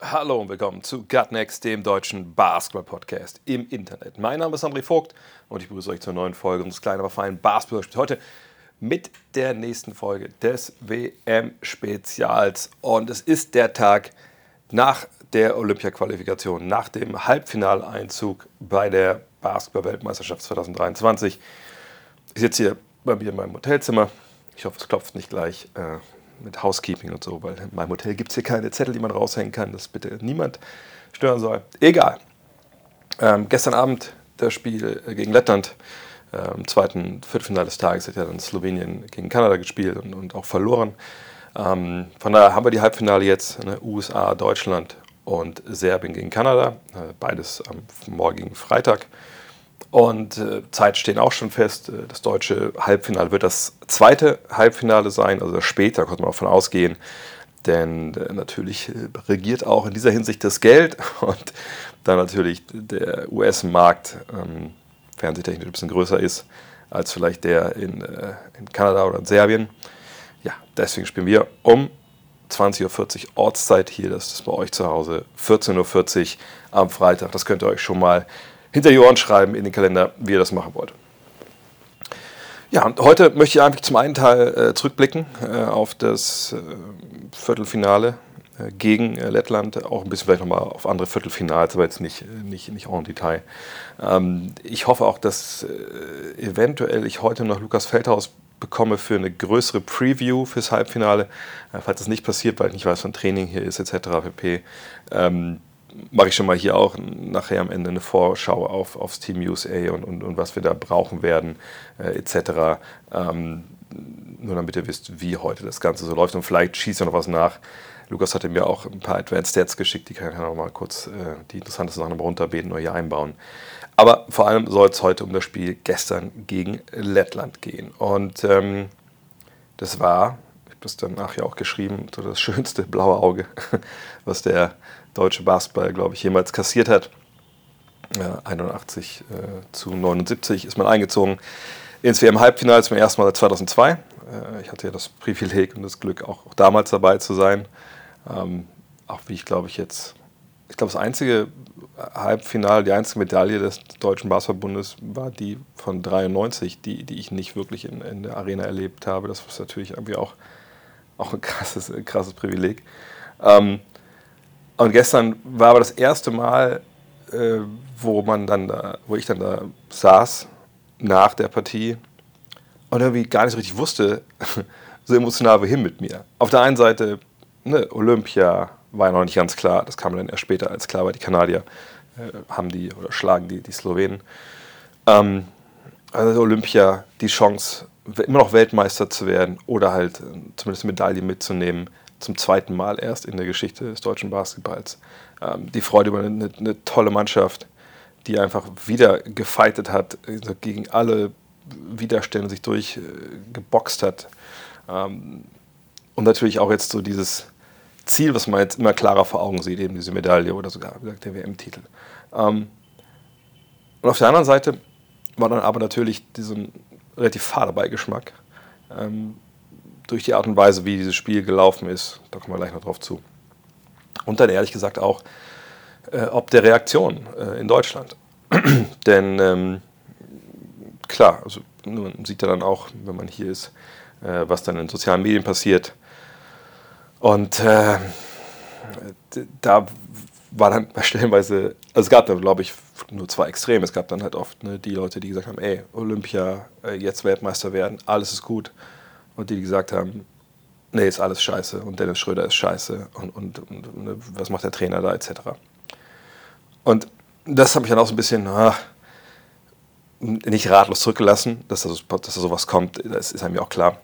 Hallo und willkommen zu Gutnext, dem deutschen Basketball-Podcast im Internet. Mein Name ist André Vogt und ich begrüße euch zur neuen Folge unseres kleinen, aber feinen basketball Heute mit der nächsten Folge des WM-Spezials. Und es ist der Tag nach der Olympia-Qualifikation, nach dem Halbfinaleinzug bei der Basketball-Weltmeisterschaft 2023. Ich sitze hier bei mir in meinem Hotelzimmer. Ich hoffe, es klopft nicht gleich äh, mit Housekeeping und so, weil in meinem Hotel gibt es hier keine Zettel, die man raushängen kann, dass bitte niemand stören soll. Egal. Ähm, gestern Abend das Spiel gegen Lettland. Äh, Im zweiten Viertelfinale des Tages hat ja dann Slowenien gegen Kanada gespielt und, und auch verloren. Ähm, von daher haben wir die Halbfinale jetzt, ne, USA, Deutschland und Serbien gegen Kanada. Äh, beides am morgigen Freitag. Und äh, Zeit stehen auch schon fest. Äh, Das deutsche Halbfinale wird das zweite Halbfinale sein, also später konnte man auch von ausgehen. Denn äh, natürlich äh, regiert auch in dieser Hinsicht das Geld und dann natürlich der US-Markt ähm, fernsehtechnisch ein bisschen größer ist als vielleicht der in, äh, in Kanada oder in Serbien. Ja, deswegen spielen wir um 20.40 Uhr Ortszeit hier. Das ist bei euch zu Hause. 14.40 Uhr am Freitag. Das könnt ihr euch schon mal hinter die Ohren schreiben in den Kalender, wie ihr das machen wollt. Ja, und heute möchte ich einfach zum einen Teil äh, zurückblicken äh, auf das äh, Viertelfinale äh, gegen äh, Lettland, auch ein bisschen vielleicht nochmal auf andere Viertelfinals, aber jetzt nicht, äh, nicht, nicht en Detail. Ähm, ich hoffe auch, dass eventuell ich heute noch Lukas Feldhaus bekomme für eine größere Preview fürs Halbfinale. Falls das nicht passiert, weil ich nicht weiß, wann Training hier ist, etc. pp. Ähm, mache ich schon mal hier auch nachher am Ende eine Vorschau auf, aufs Team USA und, und, und was wir da brauchen werden, äh, etc. Ähm, nur damit ihr wisst, wie heute das Ganze so läuft und vielleicht schießt er noch was nach. Lukas hatte mir auch ein paar Advanced Stats geschickt, die kann ich noch mal kurz äh, die interessantesten Sachen runterbeten oder hier einbauen. Aber vor allem soll es heute um das Spiel gestern gegen Lettland gehen. Und ähm, das war, das danach ja auch geschrieben, so das schönste blaue Auge, was der deutsche Basketball, glaube ich, jemals kassiert hat. Ja, 81 äh, zu 79 ist man eingezogen ins WM-Halbfinale zum ersten Mal seit 2002. Äh, ich hatte ja das Privileg und das Glück, auch, auch damals dabei zu sein. Ähm, auch wie ich glaube ich jetzt, ich glaube das einzige Halbfinale, die einzige Medaille des Deutschen Basketballbundes war die von 93, die, die ich nicht wirklich in, in der Arena erlebt habe. Das ist natürlich irgendwie auch, auch ein krasses, ein krasses Privileg. Ähm, und gestern war aber das erste Mal, äh, wo man dann da, wo ich dann da saß nach der Partie und irgendwie gar nicht so richtig wusste, so emotional wohin mit mir. Auf der einen Seite, ne, Olympia war ja noch nicht ganz klar, das kam dann erst später als klar, weil die Kanadier äh, haben die oder schlagen die, die Slowenen. Ähm, also Olympia, die Chance, immer noch Weltmeister zu werden oder halt äh, zumindest eine Medaille mitzunehmen, zum zweiten Mal erst in der Geschichte des deutschen Basketballs. Ähm, die Freude über eine, eine, tolle Mannschaft, die einfach wieder gefeitet hat, also gegen alle Widerstände sich durchgeboxt äh, hat. Ähm, und natürlich auch jetzt so dieses Ziel, was man jetzt immer klarer vor Augen sieht, eben diese Medaille oder sogar gesagt, der WM-Titel. Ähm, und auf der anderen Seite war dann aber natürlich diesen relativ fader Beigeschmack. Ähm, durch die Art und Weise, wie dieses Spiel gelaufen ist. Da kommen wir gleich noch drauf zu. Und dann ehrlich gesagt auch, äh, ob der Reaktion äh, in Deutschland. Denn ähm, klar, also man sieht ja dann auch, wenn man hier ist, äh, was dann in sozialen Medien passiert. Und äh, da war dann stellenweise, also es gab da glaube ich nur zwei Extreme. Es gab dann halt oft ne, die Leute, die gesagt haben, ey, Olympia, äh, jetzt Weltmeister werden, alles ist gut und die, die gesagt haben, nee, ist alles scheiße und Dennis Schröder ist scheiße und, und, und, und ne, was macht der Trainer da etc. Und das habe ich dann auch so ein bisschen ach, nicht ratlos zurückgelassen, dass da, dass da sowas kommt, das ist einem ja auch klar.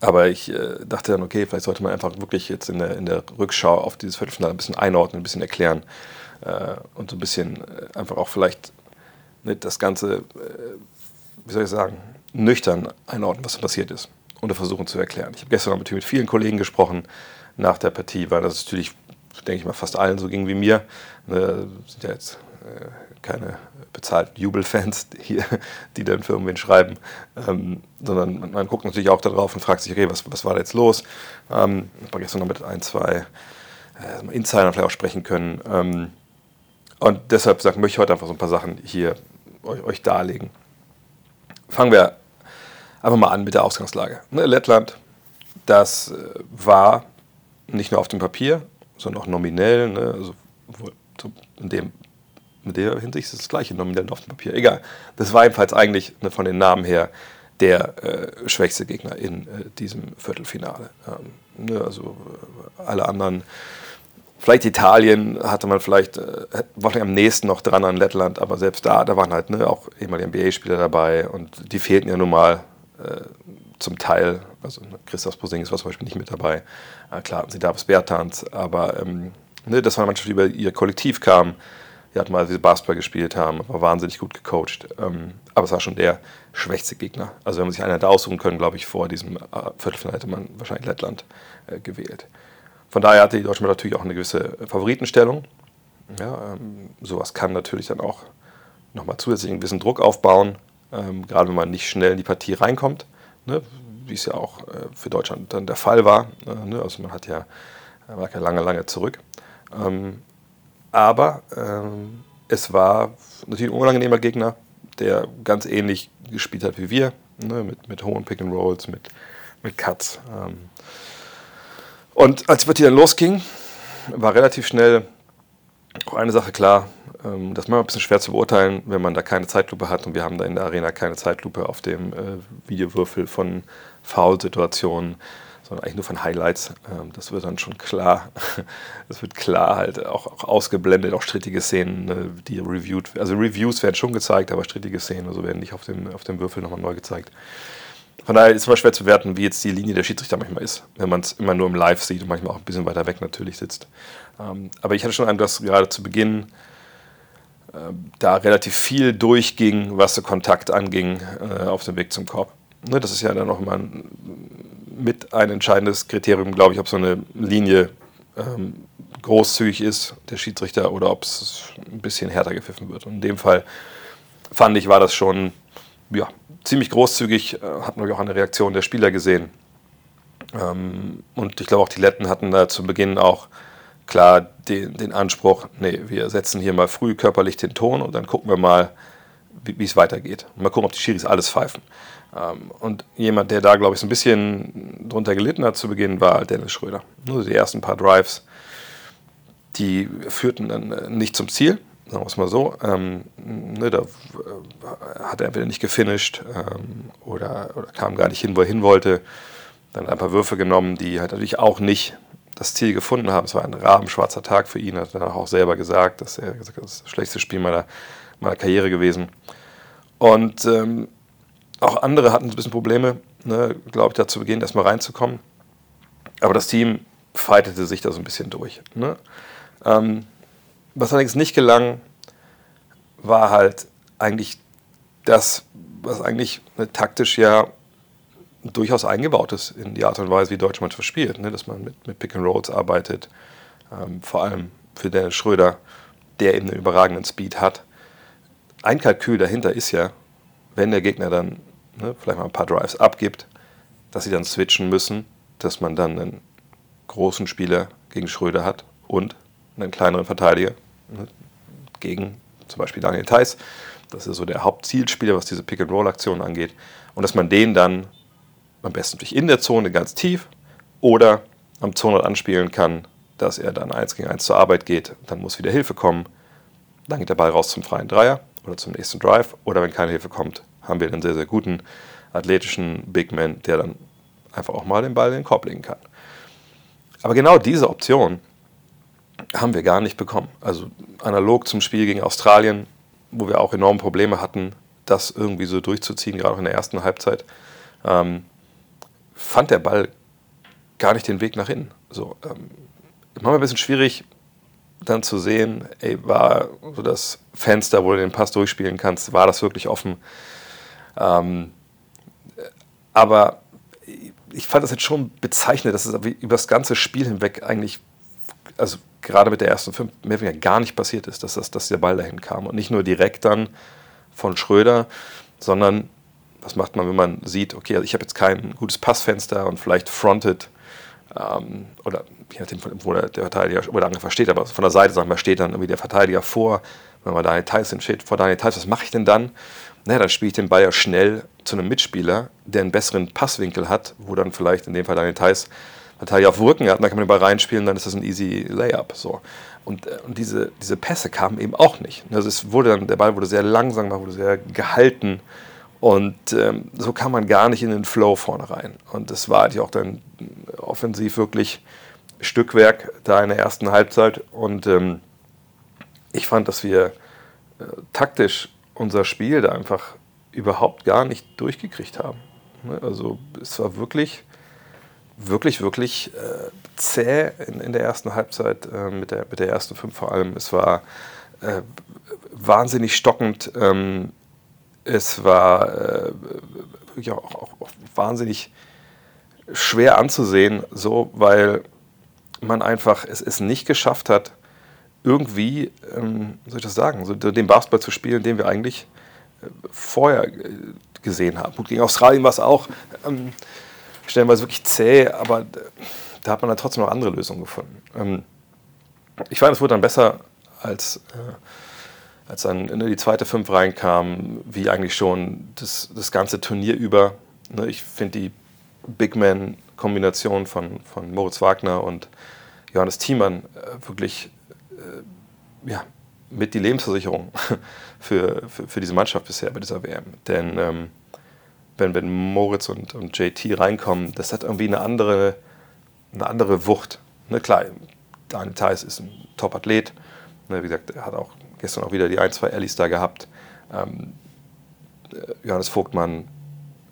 Aber ich äh, dachte dann, okay, vielleicht sollte man einfach wirklich jetzt in der, in der Rückschau auf dieses Viertelfinale ein bisschen einordnen, ein bisschen erklären äh, und so ein bisschen äh, einfach auch vielleicht nicht das Ganze, äh, wie soll ich sagen, nüchtern einordnen, was passiert ist und versuchen zu erklären. Ich habe gestern natürlich mit vielen Kollegen gesprochen nach der Partie, weil das natürlich, denke ich mal, fast allen so ging wie mir. Ne, sind ja jetzt äh, keine bezahlten Jubelfans hier, die dann für irgendwen schreiben, ähm, sondern man, man, guckt natürlich auch darauf und fragt sich, okay, was, was war da jetzt los? Ähm, ich habe gestern noch mit ein, zwei äh, Insidern vielleicht auch sprechen können. Ähm, und deshalb sag, möchte ich heute einfach so ein paar Sachen hier euch, euch darlegen. Fangen wir einfach mal an mit der Ausgangslage. Ne, Lettland, das äh, war nicht nur auf dem Papier, sondern auch nominell, ne, also in, dem, in der Hinsicht ist das gleiche, nominell auf dem Papier. Egal. Das war jedenfalls eigentlich ne, von den Namen her der äh, schwächste Gegner in äh, diesem Viertelfinale. Ähm, ne, also äh, alle anderen Vielleicht Italien hatte man vielleicht, äh, war am nächsten noch dran an Lettland, aber selbst da, da waren halt ne, auch ehemalige NBA-Spieler dabei und die fehlten ja nun mal äh, zum Teil. Also ne, Christoph Posingis war zum Beispiel nicht mit dabei. Äh, klar hatten sie Davis Bertans, aber ähm, ne, das war eine Mannschaft, die über ihr Kollektiv kam. Die hatten mal, wie sie Basketball gespielt haben, war wahnsinnig gut gecoacht. Ähm, aber es war schon der schwächste Gegner. Also wenn man sich einen hätte aussuchen können, glaube ich, vor diesem äh, Viertelfinale hätte man wahrscheinlich Lettland äh, gewählt. Von daher hatte die Deutschland natürlich auch eine gewisse Favoritenstellung. Ja, ähm, sowas kann natürlich dann auch nochmal zusätzlich einen gewissen Druck aufbauen, ähm, gerade wenn man nicht schnell in die Partie reinkommt, ne, wie es ja auch äh, für Deutschland dann der Fall war. Äh, ne, also man hat ja, war ja lange, lange zurück. Ähm, aber ähm, es war natürlich ein unangenehmer Gegner, der ganz ähnlich gespielt hat wie wir, ne, mit, mit hohen Pick and Rolls, mit, mit Cuts. Ähm, und als die Partie dann losging, war relativ schnell auch eine Sache klar, ähm, das ist manchmal ein bisschen schwer zu beurteilen, wenn man da keine Zeitlupe hat und wir haben da in der Arena keine Zeitlupe auf dem äh, Videowürfel von Foul-Situationen, sondern eigentlich nur von Highlights. Ähm, das wird dann schon klar, das wird klar halt auch, auch ausgeblendet, auch strittige Szenen, ne, die reviewed, also Reviews werden schon gezeigt, aber strittige Szenen also werden nicht auf dem, auf dem Würfel nochmal neu gezeigt. Von daher ist es immer schwer zu werten, wie jetzt die Linie der Schiedsrichter manchmal ist, wenn man es immer nur im Live sieht und manchmal auch ein bisschen weiter weg natürlich sitzt. Ähm, aber ich hatte schon einen, dass gerade zu Beginn äh, da relativ viel durchging, was so Kontakt anging äh, auf dem Weg zum Korb. Ne, das ist ja dann auch immer ein, mit ein entscheidendes Kriterium, glaube ich, ob so eine Linie ähm, großzügig ist, der Schiedsrichter, oder ob es ein bisschen härter gepfiffen wird. Und in dem Fall fand ich, war das schon ja, ziemlich großzügig, äh, hat man auch eine Reaktion der Spieler gesehen. Ähm, und ich glaube auch die Letten hatten da zu Beginn auch klar den, den Anspruch, nee, wir setzen hier mal früh körperlich den Ton und dann gucken wir mal, wie es weitergeht. Mal gucken, ob die Schiris alles pfeifen. Ähm, und jemand, der da, glaube ich, so ein bisschen drunter gelitten hat zu Beginn, war Dennis Schröder. Nur die ersten paar Drives, die führten dann äh, nicht zum Ziel sagen wir es mal so, ähm, ne, da äh, hat er entweder nicht gefinisht ähm, oder, oder, kam gar nicht hin, wo er hin wollte. Dann ein paar Würfe genommen, die halt natürlich auch nicht das Ziel gefunden haben. Es war ein rabenschwarzer Tag für ihn, hat er auch selber gesagt, dass er das das schlechteste Spiel meiner, meiner Karriere gewesen. Und ähm, auch andere hatten ein bisschen Probleme, ne, glaube ich, da zu Beginn erstmal reinzukommen. Aber das Team fightete sich da so ein bisschen durch. Ne? Ähm, was allerdings nicht gelang, war halt eigentlich das, was eigentlich ne, taktisch ja durchaus eingebaut ist in die Art und Weise, wie Deutschland verspielt. Ne? Dass man mit, mit Pick and Rolls arbeitet, ähm, vor allem für Dennis Schröder, der eben einen überragenden Speed hat. Ein Kalkül dahinter ist ja, wenn der Gegner dann ne, vielleicht mal ein paar Drives abgibt, dass sie dann switchen müssen, dass man dann einen großen Spieler gegen Schröder hat und einen kleineren Verteidiger Ne, gegen zum Beispiel Daniel Theiss. Das ist so der Hauptzielspieler, was diese Pick-and-Roll-Aktion angeht. Und dass man den dann am besten durch in der Zone ganz tief oder am Zonrand anspielen kann, dass er dann 1 gegen 1 zur Arbeit geht. Dann muss wieder Hilfe kommen. Dann geht der Ball raus zum freien Dreier oder zum nächsten Drive. Oder wenn keine Hilfe kommt, haben wir einen sehr, sehr guten athletischen Big Man, der dann einfach auch mal den Ball in den Korb legen kann. Aber genau diese Option haben wir gar nicht bekommen. Also analog zum Spiel gegen Australien, wo wir auch enorme Probleme hatten, das irgendwie so durchzuziehen, gerade auch in der ersten Halbzeit, ähm, fand der Ball gar nicht den Weg nach innen. So, ähm, manchmal ein bisschen schwierig, dann zu sehen, ey, war so das Fenster, wo du den Pass durchspielen kannst, war das wirklich offen. Ähm, aber ich fand das jetzt schon bezeichnend, dass es über das ganze Spiel hinweg eigentlich, also gerade mit der ersten fünf, mehr oder weniger gar nicht passiert ist, dass, das, dass der Ball dahin kam. Und nicht nur direkt dann von Schröder, sondern was macht man, wenn man sieht, okay, also ich habe jetzt kein gutes Passfenster und vielleicht fronted ähm, oder je nachdem, wo der, der Verteidiger oder der Angreifer steht, aber von der Seite, sagen wir, steht dann irgendwie der Verteidiger vor, wenn man Daniel Tyson steht, vor Daniel Tyson, was mache ich denn dann? Naja, dann spiele ich den Ball ja schnell zu einem Mitspieler, der einen besseren Passwinkel hat, wo dann vielleicht in dem Fall Daniel Tyson Verteidiger auf Rücken hat, dann kann man den Ball reinspielen, dann ist das ein easy Layup. So. Und, äh, und diese, diese Pässe kamen eben auch nicht. Also es wurde dann, der Ball wurde sehr langsam, wurde sehr gehalten und ähm, so kam man gar nicht in den Flow vorne rein. Und das war eigentlich auch dann offensiv wirklich Stückwerk da in der ersten Halbzeit. Und ähm, ich fand, dass wir äh, taktisch unser Spiel da einfach überhaupt gar nicht durchgekriegt haben. Ne, also es war wirklich, wirklich, wirklich äh, zäh in, in, der ersten Halbzeit, äh, mit, der, mit der ersten fünf vor allem. Es war äh, wahnsinnig stockend. Ähm, es war äh, wirklich auch, auch, auch, wahnsinnig schwer anzusehen, so, weil man einfach es, es nicht geschafft hat, irgendwie, ähm, soll ich das sagen, so den Basketball zu spielen, den wir eigentlich äh, vorher äh, gesehen haben. Gut, gegen Australien war es auch ähm, stellenweise wirklich zäh, aber da hat man dann trotzdem noch andere Lösungen gefunden. Ähm, ich fand, es wurde dann besser als. Äh, als dann in die zweite Fünf reinkam, wie eigentlich schon das, das ganze Turnier über. Ne, ich finde die Big Man-Kombination von, von Moritz Wagner und Johannes Thiemann äh, wirklich ja, mit die Lebensversicherung für, für, für, diese Mannschaft bisher bei dieser WM. Denn ähm, wenn, wenn Moritz und, und JT reinkommen, das hat irgendwie eine andere, eine andere Wucht. Ne, klar, Daniel Theiss ist ein Top-Athlet. Ne, wie gesagt, er hat auch gestern auch wieder die ein, zwei Ellis da gehabt. Ähm, äh, Johannes Vogtmann,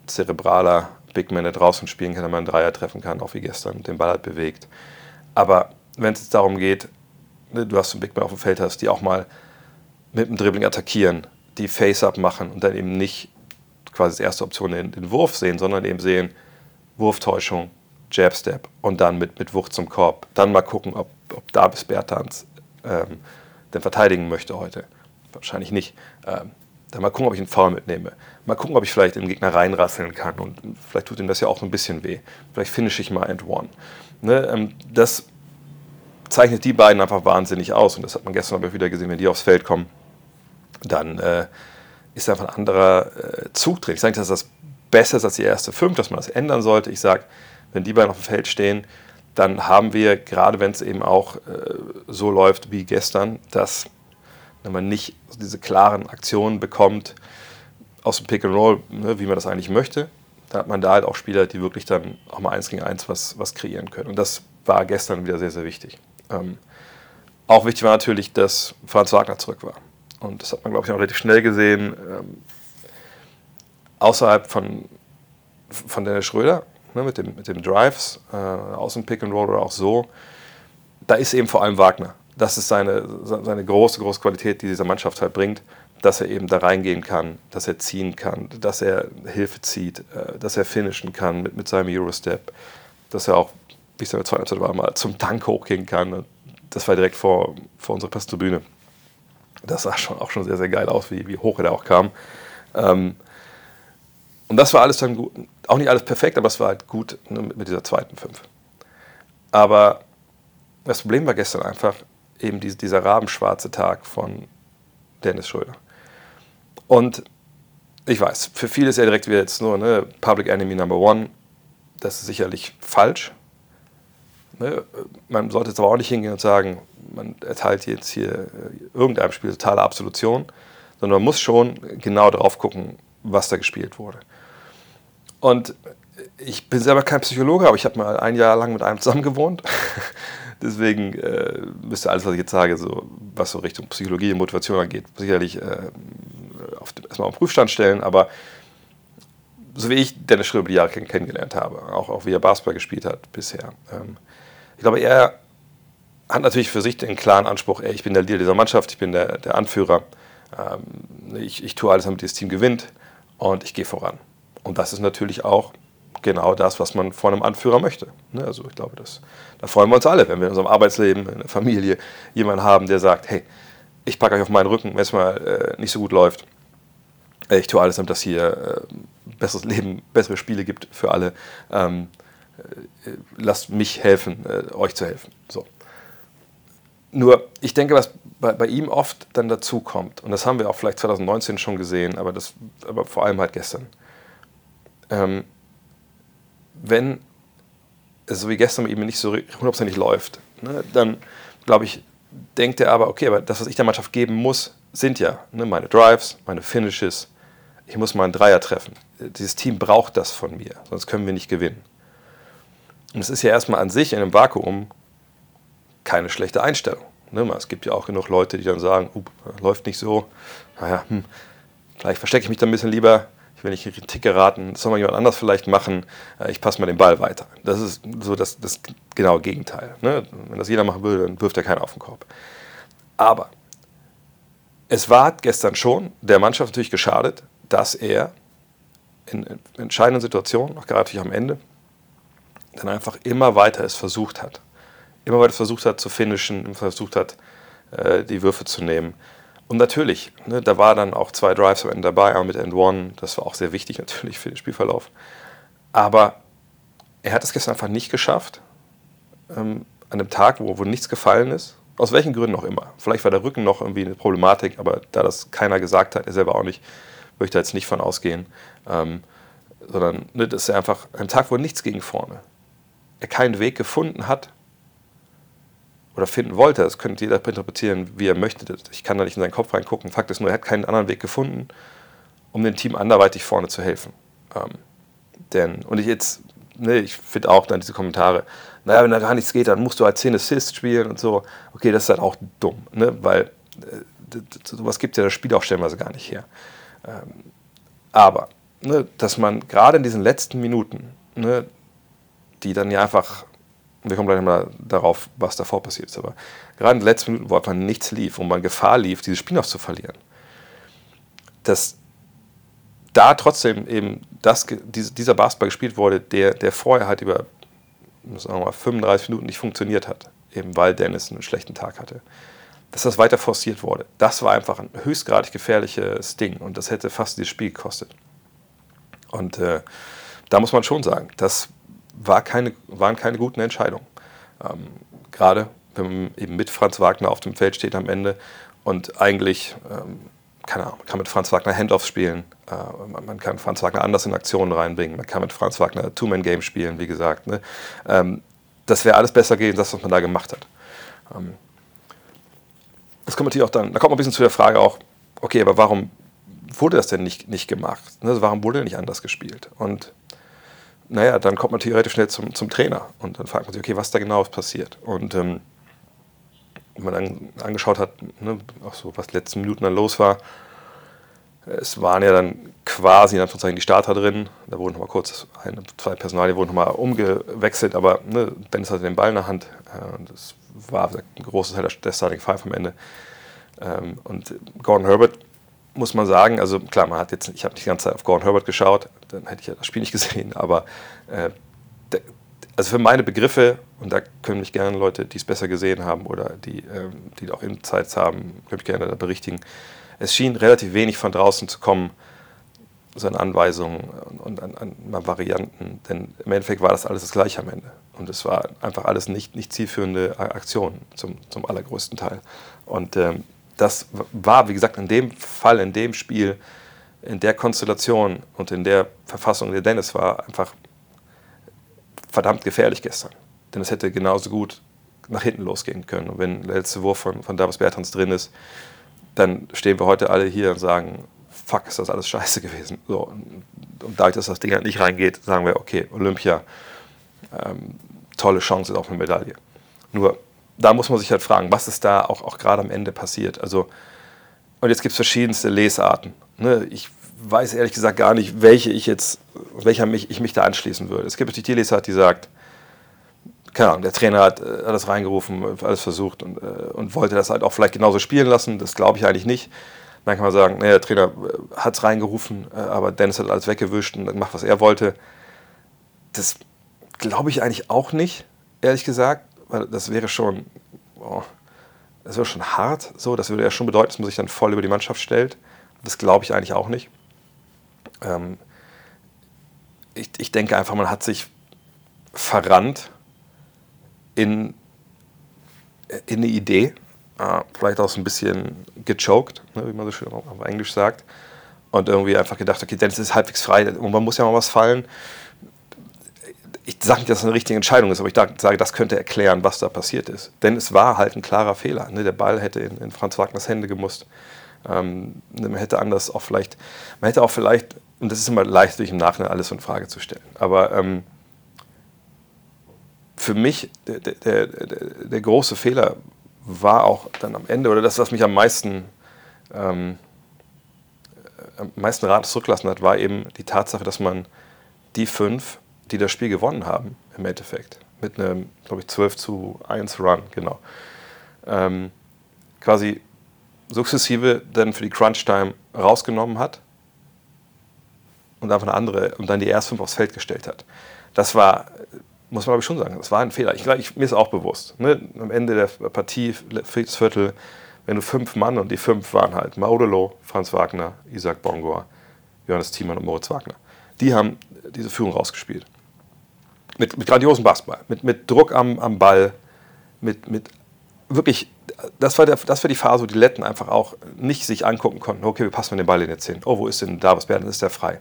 zerebraler Big Man, der draußen spielen kann, der man einen Dreier treffen kann, auch wie gestern, den Ball hat bewegt. Aber wenn es jetzt darum geht, du hast einen Big Man auf dem Feld hast, die auch mal mit dem Dribbling attackieren, die Face-Up machen und dann eben nicht quasi als erste Option den, den Wurf sehen, sondern eben sehen, Wurftäuschung, Jab-Step und dann mit, mit Wucht zum Korb. Dann mal gucken, ob, ob Davis Bertans ähm, denn verteidigen möchte heute. Wahrscheinlich nicht. Ähm, dann mal gucken, ob ich einen Foul mitnehme. Mal gucken, ob ich vielleicht den Gegner reinrasseln kann. Und vielleicht tut ihm das ja auch ein bisschen weh. Vielleicht finish ich mal and one. Ne? Ähm, das zeichnet die beiden einfach wahnsinnig aus. Und das hat man gestern aber wieder gesehen, wenn die aufs Feld kommen. Dann äh, ist einfach ein anderer äh, Zug drin. Ich sage nicht, dass das besser ist als die erste fünf, dass man das ändern sollte. Ich sage, wenn die beiden auf dem Feld stehen, dann haben wir, gerade wenn es eben auch äh, so läuft wie gestern, dass wenn man nicht diese klaren Aktionen bekommt aus dem Pick and Roll, ne, wie man das eigentlich möchte, dann hat man da halt auch Spieler, die wirklich dann auch mal eins gegen eins was, was kreieren können. Und das war gestern wieder sehr, sehr wichtig. Ähm, auch wichtig war natürlich, dass Franz Wagner zurück war. Und das hat man, glaube ich, auch relativ schnell gesehen. Ähm, außerhalb von, von Dennis Schröder ne, mit, dem, mit dem Drives, äh, aus dem Pick and Roll oder auch so, da ist eben vor allem Wagner. Das ist seine, seine große, große Qualität, die dieser Mannschaft halt bringt, dass er eben da reingehen kann, dass er ziehen kann, dass er Hilfe zieht, äh, dass er finishen kann mit, mit seinem Eurostep, dass er auch, wie es in der war, mal zum Tank hochgehen kann. Das war direkt vor, vor unserer Pressetribüne. Das sah schon, auch schon sehr, sehr geil aus, wie, wie hoch er da auch kam. Ähm, und das war alles dann gut, auch nicht alles perfekt, aber es war halt gut ne, mit dieser zweiten Fünf. Aber das Problem war gestern einfach eben diese, dieser rabenschwarze Tag von Dennis Schröder. Und ich weiß, für viele ist er direkt wieder jetzt nur ne, Public Enemy Number One. Das ist sicherlich falsch. Ne? Man sollte jetzt aber auch nicht hingehen und sagen, man erteilt jetzt hier äh, irgendeinem Spiel totale Absolution, sondern man muss schon genau darauf gucken, was da gespielt wurde. Und ich bin selber kein Psychologe, aber ich habe mal ein Jahr lang mit einem zusammen gewohnt. Deswegen äh, müsste alles, was ich jetzt sage, so, was so Richtung Psychologie und Motivation angeht, sicherlich äh, auf, erstmal auf den Prüfstand stellen. Aber so wie ich Dennis Schröder die Jahre kennengelernt habe, auch, auch wie er Basketball gespielt hat bisher, ähm, ich glaube, er hat natürlich für sich den klaren Anspruch, ey, ich bin der Leader dieser Mannschaft, ich bin der, der Anführer, ähm, ich, ich tue alles, damit dieses Team gewinnt und ich gehe voran. Und das ist natürlich auch genau das, was man von einem Anführer möchte. Ne? Also ich glaube, das, da freuen wir uns alle, wenn wir in unserem Arbeitsleben, in der Familie jemanden haben, der sagt, hey, ich packe euch auf meinen Rücken, wenn es mal äh, nicht so gut läuft. Ich tue alles, damit das hier äh, besseres Leben, bessere Spiele gibt für alle. Ähm, äh, lasst mich helfen, äh, euch zu helfen. So. Nur, ich denke, was bei, bei, ihm oft dann dazu kommt, und das haben wir auch vielleicht 2019 schon gesehen, aber, das, aber vor allem halt gestern, ähm, wenn es so wie gestern eben nicht so hundertprozentig läuft, ne, dann glaube ich, denkt er aber, okay, aber das, was ich der Mannschaft geben muss, sind ja ne, meine Drives, meine Finishes. Ich muss mal einen Dreier treffen. Dieses Team braucht das von mir, sonst können wir nicht gewinnen. Und es ist ja erstmal an sich in einem Vakuum keine schlechte Einstellung. Ne? Es gibt ja auch genug Leute, die dann sagen, läuft nicht so, naja, hm, vielleicht verstecke ich mich da ein bisschen lieber, ich will nicht Kritik geraten, das soll mal jemand anders vielleicht machen, äh, ich passe mal den Ball weiter. Das ist so das, das genaue Gegenteil. Ne? Wenn das jeder machen würde, dann wirft er keinen auf den Korb. Aber es war gestern schon der Mannschaft natürlich geschadet, dass er in entscheidenden Situationen, auch gerade am Ende, dann einfach immer weiter es versucht hat. Immer weiter versucht hat zu finishen, immer versucht hat, äh, die Würfe zu nehmen. Und natürlich, ne, da war dann auch zwei Drives am Ende dabei, einmal mit End One, das war auch sehr wichtig natürlich für den Spielverlauf. Aber er hat es gestern einfach nicht geschafft, ähm, an einem Tag, wo, wo nichts gefallen ist, aus welchen Gründen auch immer. Vielleicht war der Rücken noch irgendwie eine Problematik, aber da das keiner gesagt hat, er selber auch nicht, würde ich da jetzt nicht von ausgehen. Ähm, sondern ne, das ist einfach ein Tag, wo nichts ging vorne er keinen Weg gefunden hat oder finden wollte, das könnte jeder interpretieren, wie er möchte. Ich kann da nicht in seinen Kopf reingucken. Fakt ist nur, er hat keinen anderen Weg gefunden, um dem Team anderweitig vorne zu helfen. Ähm, denn, und ich jetzt, ne, ich finde auch dann diese Kommentare, naja, wenn da gar nichts geht, dann musst du halt 10 Assists spielen und so. Okay, das ist halt auch dumm, ne, weil äh, sowas gibt ja das Spiel auch stellenweise gar nicht her. Ähm, aber, ne, dass man gerade in diesen letzten Minuten ne, die dann ja einfach, wir kommen gleich mal darauf, was davor passiert ist, aber gerade in den letzten Minuten, wo einfach nichts lief, wo man Gefahr lief, dieses Spiel noch zu verlieren, dass da trotzdem eben das, dieser Basketball gespielt wurde, der, der vorher halt über sagen wir mal, 35 Minuten nicht funktioniert hat, eben weil Dennis einen schlechten Tag hatte. Dass das weiter forciert wurde, das war einfach ein höchstgradig gefährliches Ding und das hätte fast dieses Spiel gekostet. Und äh, da muss man schon sagen, das war keine, waren keine guten Entscheidungen. Ähm, gerade wenn man eben mit Franz Wagner auf dem Feld steht am Ende und eigentlich, ähm, keine Ahnung, man kann mit Franz Wagner Handoffs spielen, äh, man, man, kann Franz Wagner anders in Aktionen reinbringen, man kann mit Franz Wagner Two-Man-Game spielen, wie gesagt. Ne? Ähm, das wäre alles besser gewesen, das, was man da gemacht hat. Ähm, das kommt natürlich auch dann, da kommt man ein bisschen zu der Frage auch, okay, aber warum wurde das denn nicht, nicht gemacht? Ne? Warum wurde nicht anders gespielt? Und naja, dann kommt man theoretisch schnell zum, zum Trainer und dann fragt man sich, okay, was da genau ist passiert. Und ähm, wenn man dann angeschaut hat, ne, auch so, was letzten Minuten dann los war, es waren ja dann quasi in Anführungszeichen die Starter drin. Da wurden nochmal kurz eine, zwei Personalien wurden nochmal umgewechselt, aber ne, Dennis hatte den Ball in der Hand. Äh, das war ein großes Teil der Starting Five am Ende. Ähm, und Gordon Herbert muss man sagen, also klar, man hat jetzt, ich habe nicht die ganze Zeit auf Gordon Herbert geschaut, dann hätte ich ja das Spiel nicht gesehen, aber äh, der, also für meine Begriffe, und da können mich gerne Leute, die es besser gesehen haben oder die, ähm, die auch Insights haben, können mich gerne da berichtigen, es schien relativ wenig von draußen zu kommen, so an Anweisungen und an, an, an Varianten, denn im Endeffekt war das alles das gleiche am Ende. Und es war einfach alles nicht, nicht zielführende Aktionen zum, zum allergrößten Teil. Und ähm, das war, wie gesagt, in dem Fall, in dem Spiel, in der Konstellation und in der Verfassung, der Dennis war, einfach verdammt gefährlich gestern. Denn es hätte genauso gut nach hinten losgehen können. Und wenn der letzte Wurf von, von Davis Bertans drin ist, dann stehen wir heute alle hier und sagen, fuck, ist das alles scheiße gewesen. So, und, dadurch, dass das Ding halt nicht reingeht, sagen wir, okay, Olympia, ähm, tolle Chance auf eine Medaille. Nur da muss man sich halt fragen, was ist da auch, auch gerade am Ende passiert. Also, und jetzt gibt es verschiedenste Lesarten. Ne? Ich weiß ehrlich gesagt gar nicht, welche ich jetzt, welcher mich, ich mich da anschließen würde. Es gibt natürlich die Lesart, die sagt, keine Ahnung, der Trainer hat äh, alles reingerufen, alles versucht und, äh, und wollte das halt auch vielleicht genauso spielen lassen. Das glaube ich eigentlich nicht. Dann kann man sagen, nee, der Trainer äh, hat es reingerufen, aber Dennis hat alles weggewischt und macht, was er wollte. Das glaube ich eigentlich auch nicht, ehrlich gesagt, weil das wäre schon, oh, das wäre schon hart. So, das würde ja schon bedeuten, dass man sich dann voll über die Mannschaft stellt. Das glaube ich eigentlich auch nicht. Ähm, ich, ich denke einfach, man hat sich verrannt in, in eine Idee, äh, vielleicht auch so ein bisschen gechoked, ne, wie man so schön auf Englisch sagt, und irgendwie einfach gedacht, okay, Dennis ist halbwegs frei und man muss ja mal was fallen. Ich sage nicht, dass es eine richtige Entscheidung ist, aber ich sage, das könnte erklären, was da passiert ist. Denn es war halt ein klarer Fehler. Ne? Der Ball hätte in, in Franz Wagners Hände gemusst. Ähm, man hätte anders auch vielleicht, man hätte auch vielleicht, und das ist immer leicht, durch im Nachhinein alles in Frage zu stellen, aber ähm, für mich der, der, der, große Fehler war auch dann am Ende, oder das, was mich am meisten, ähm, am meisten Rat zurückgelassen hat, war eben die Tatsache, dass man die fünf, die das Spiel gewonnen haben, im Endeffekt, mit einem, glaube ich, 12 zu 1 Run, genau, ähm, quasi sukzessive dann für die Crunch-Time rausgenommen hat und einfach eine andere und dann die erst fünf aufs Feld gestellt hat. Das war muss man aber schon sagen, das war ein Fehler. Ich, ich, mir ist auch bewusst. Ne? Am Ende der Partie, viertes Viertel, wenn du fünf Mann und die fünf waren halt Maudelo, Franz Wagner, Isaac Bongor, Johannes Thiemann und Moritz Wagner. Die haben diese Führung rausgespielt. Mit, mit grandiosem Basketball, mit, mit Druck am, am Ball, mit, mit wirklich, das war, der, das war die Phase, wo die Letten einfach auch nicht sich angucken konnten, okay, wir passen den Ball in jetzt hin. Oh, wo ist denn Davis Bernd? Ist der frei?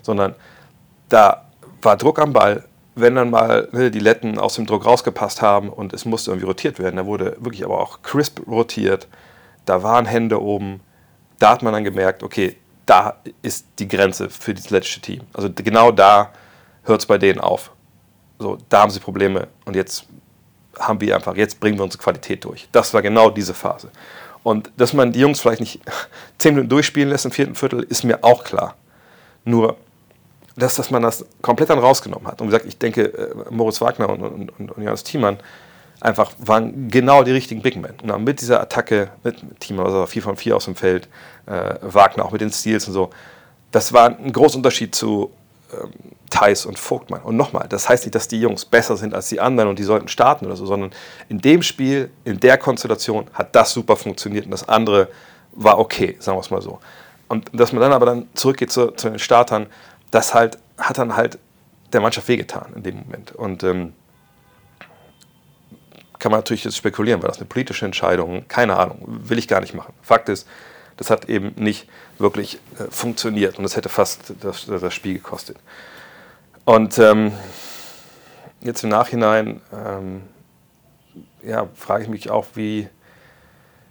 Sondern da war Druck am Ball, wenn dann mal ne, die Letten aus dem Druck rausgepasst haben und es musste irgendwie rotiert werden, da wurde wirklich aber auch crisp rotiert, da waren Hände oben, da hat man dann gemerkt, okay, da ist die Grenze für das letzte Team. Also genau da hört es bei denen auf. So, da haben sie Probleme und jetzt haben wir einfach, jetzt bringen wir unsere Qualität durch. Das war genau diese Phase. Und dass man die Jungs vielleicht nicht zehn Minuten durchspielen lässt im vierten Viertel, ist mir auch klar. Nur dass, dass man das komplett dann rausgenommen hat. Und wie gesagt, ich denke, äh, Moritz Wagner und, und, und, und Johannes Thiemann einfach waren genau die richtigen Big Men. Und mit dieser Attacke, mit, mit Thiemann, also 4 von 4 aus dem Feld, äh, Wagner auch mit den Steals und so, das war ein großer Unterschied zu ähm, Theis und Vogtmann. Und nochmal, das heißt nicht, dass die Jungs besser sind als die anderen und die sollten starten oder so, sondern in dem Spiel, in der Konstellation hat das super funktioniert und das andere war okay, sagen wir es mal so. Und dass man dann aber dann zurückgeht zu, zu den Startern, das halt, hat dann halt der Mannschaft wehgetan in dem Moment. Und ähm, kann man natürlich jetzt spekulieren, war das eine politische Entscheidung? Keine Ahnung, will ich gar nicht machen. Fakt ist, das hat eben nicht wirklich äh, funktioniert und das hätte fast das, das Spiel gekostet. Und ähm, jetzt im Nachhinein ähm, ja, frage ich mich auch, wie,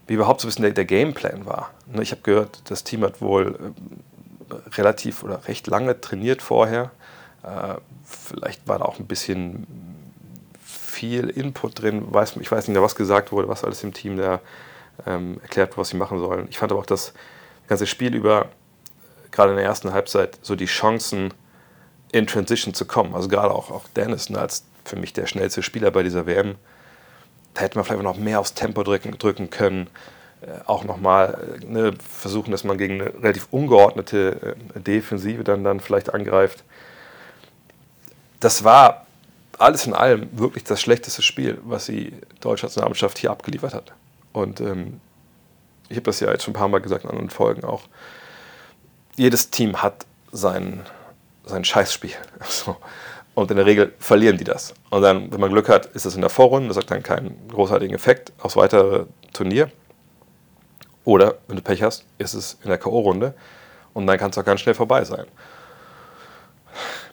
wie überhaupt so ein bisschen der, der Gameplan war. Ne, ich habe gehört, das Team hat wohl ähm, relativ oder recht lange trainiert vorher. Äh, vielleicht war da auch ein bisschen viel Input drin. Ich weiß nicht mehr, was gesagt wurde, was alles im Team da ähm, erklärt wurde, was sie machen sollen. Ich fand aber auch das ganze Spiel über, gerade in der ersten Halbzeit, so die Chancen in Transition zu kommen. Also gerade auch, auch Dennis ne, als für mich der schnellste Spieler bei dieser WM. Da hätte man vielleicht noch mehr aufs Tempo drücken, drücken können. Äh, auch nochmal äh, ne, versuchen, dass man gegen eine relativ ungeordnete äh, Defensive dann, dann vielleicht angreift. Das war alles in allem wirklich das schlechteste Spiel, was die deutsche Nationalmannschaft hier abgeliefert hat. Und ähm, ich habe das ja jetzt schon ein paar Mal gesagt in anderen Folgen auch. Jedes Team hat sein, sein Scheißspiel. So. Und in der Regel verlieren die das. Und dann, wenn man Glück hat, ist das in der Vorrunde, das hat dann keinen großartigen Effekt aufs weitere Turnier. Oder, wenn du Pech hast, ist es in der K.O.-Runde und dann kann es auch ganz schnell vorbei sein.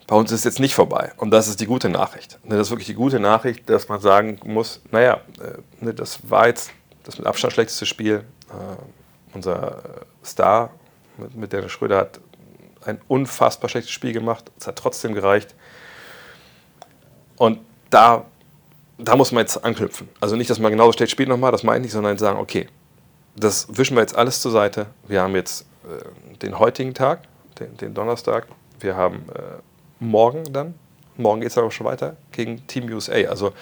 Bei uns ist es jetzt nicht vorbei und das ist die gute Nachricht. Ne, das ist wirklich die gute Nachricht, dass man sagen muss, naja, äh, ne, das war jetzt das mit Abstand schlechteste Spiel. Äh, unser Star mit Dennis Schröder hat ein unfassbar schlechtes Spiel gemacht. Es hat trotzdem gereicht. Und da, da muss man jetzt anknüpfen. Also nicht, dass man genauso schlecht spielt nochmal, das meine ich nicht, sondern sagen, okay, das wischen wir jetzt alles zur Seite. Wir haben jetzt äh, den heutigen Tag, den, den, Donnerstag. Wir haben äh, morgen dann Morgen geht es aber schon weiter gegen Team USA. Also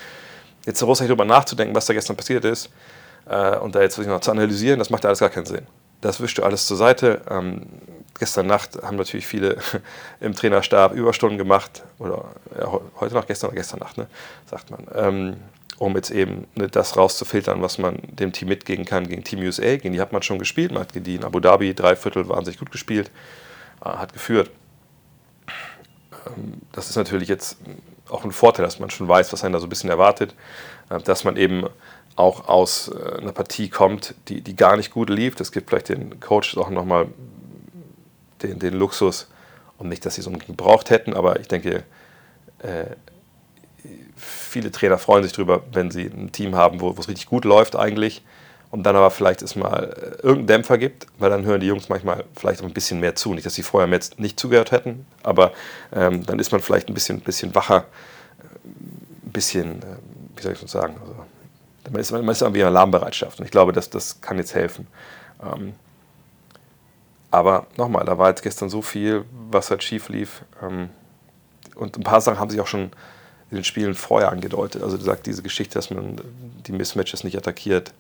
jetzt großartig darüber nachzudenken, was da gestern passiert ist äh, und da jetzt noch zu analysieren, das macht alles gar keinen Sinn. Das wischt du alles zur Seite. Ähm, gestern Nacht haben natürlich viele im Trainerstab Überstunden gemacht, oder ja, heute Nacht, gestern oder gestern Nacht, ne, sagt man, ähm, um jetzt eben ne, das rauszufiltern, was man dem Team mitgehen kann gegen Team USA. Gegen die hat man schon gespielt, man hat die in Abu Dhabi drei Viertel wahnsinnig gut gespielt, äh, hat geführt. Ähm, das ist natürlich jetzt auch ein Vorteil, dass man schon weiß, was einen da so ein bisschen erwartet, äh, dass man eben auch aus äh, einer Partie kommt, die, die gar nicht gut lief. Das gibt vielleicht den Coaches auch nochmal den, den Luxus, und nicht, dass sie es unbedingt gebraucht hätten, aber ich denke, viele Trainer freuen sich darüber, wenn sie ein Team haben, wo es richtig gut läuft eigentlich und dann aber vielleicht es mal äh, irgendeinen Dämpfer gibt, weil dann hören die Jungs manchmal vielleicht auch ein bisschen mehr zu. Nicht, dass sie vorher jetzt nicht zugehört hätten, aber ähm, dann ist man vielleicht ein bisschen, bisschen wacher, ein bisschen, äh, wie soll ich das sagen, also, man ist, man ist irgendwie in Alarmbereitschaft und ich glaube, dass das kann jetzt helfen. Ähm, aber nochmal, da war jetzt gestern so viel, was halt schief lief. Ähm, und ein paar Sachen haben sich auch schon in den Spielen vorher angedeutet. Also du sagst, diese Geschichte, dass man die Mismatches nicht attackiert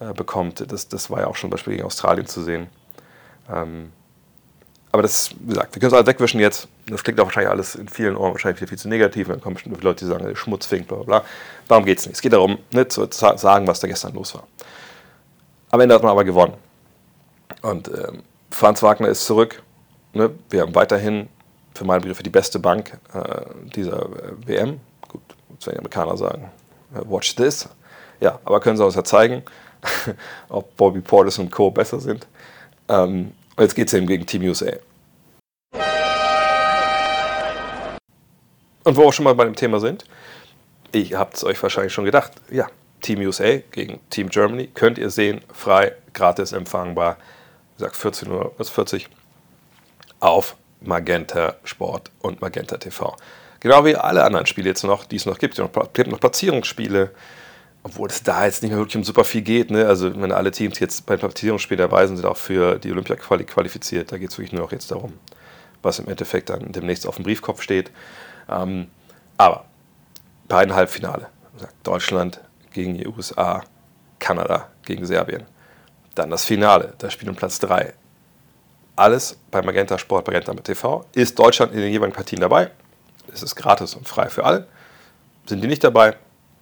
äh, bekommt, das, das war ja auch schon Beispiel gegen Australien zu sehen. Ähm, aber das, wie gesagt, wir können es alles wegwischen jetzt. Das klingt auch wahrscheinlich alles in vielen Ohren wahrscheinlich viel, viel zu negativ. Dann kommen bestimmt Leute, die sagen, Schmutz fängt, bla bla bla. Darum geht es nicht. Es geht darum, ne, zu sagen, was da gestern los war. Am Ende hat man aber gewonnen. Und ähm, Franz Wagner ist zurück. Ne? Wir haben weiterhin für meine Begriffe die beste Bank äh, dieser äh, WM. Gut, werden die Amerikaner sagen. Uh, watch this. Ja, aber können sie uns ja zeigen, ob Bobby Portis und Co. besser sind. Ähm, jetzt geht es eben gegen Team USA. Und wo wir schon mal bei dem Thema sind, ich habt es euch wahrscheinlich schon gedacht, ja, Team USA gegen Team Germany könnt ihr sehen, frei, gratis empfangbar, wie gesagt 14 Uhr bis 40 auf Magenta Sport und Magenta TV. Genau wie alle anderen Spiele jetzt noch, die es noch gibt. Es gibt noch Platzierungsspiele, obwohl es da jetzt nicht mehr wirklich um super viel geht. Ne? Also wenn alle Teams jetzt bei Platzierungsspielen dabei sind, sind auch für die Olympia -Quali qualifiziert. Da geht es wirklich nur noch jetzt darum, was im Endeffekt dann demnächst auf dem Briefkopf steht. Ähm, aber beiden Halbfinale. Deutschland gegen die USA, Kanada gegen Serbien. Dann das Finale, da spielt um Platz 3 alles bei Magenta Sport, Magenta TV. Ist Deutschland in den jeweiligen Partien dabei? Es ist gratis und frei für alle. Sind die nicht dabei?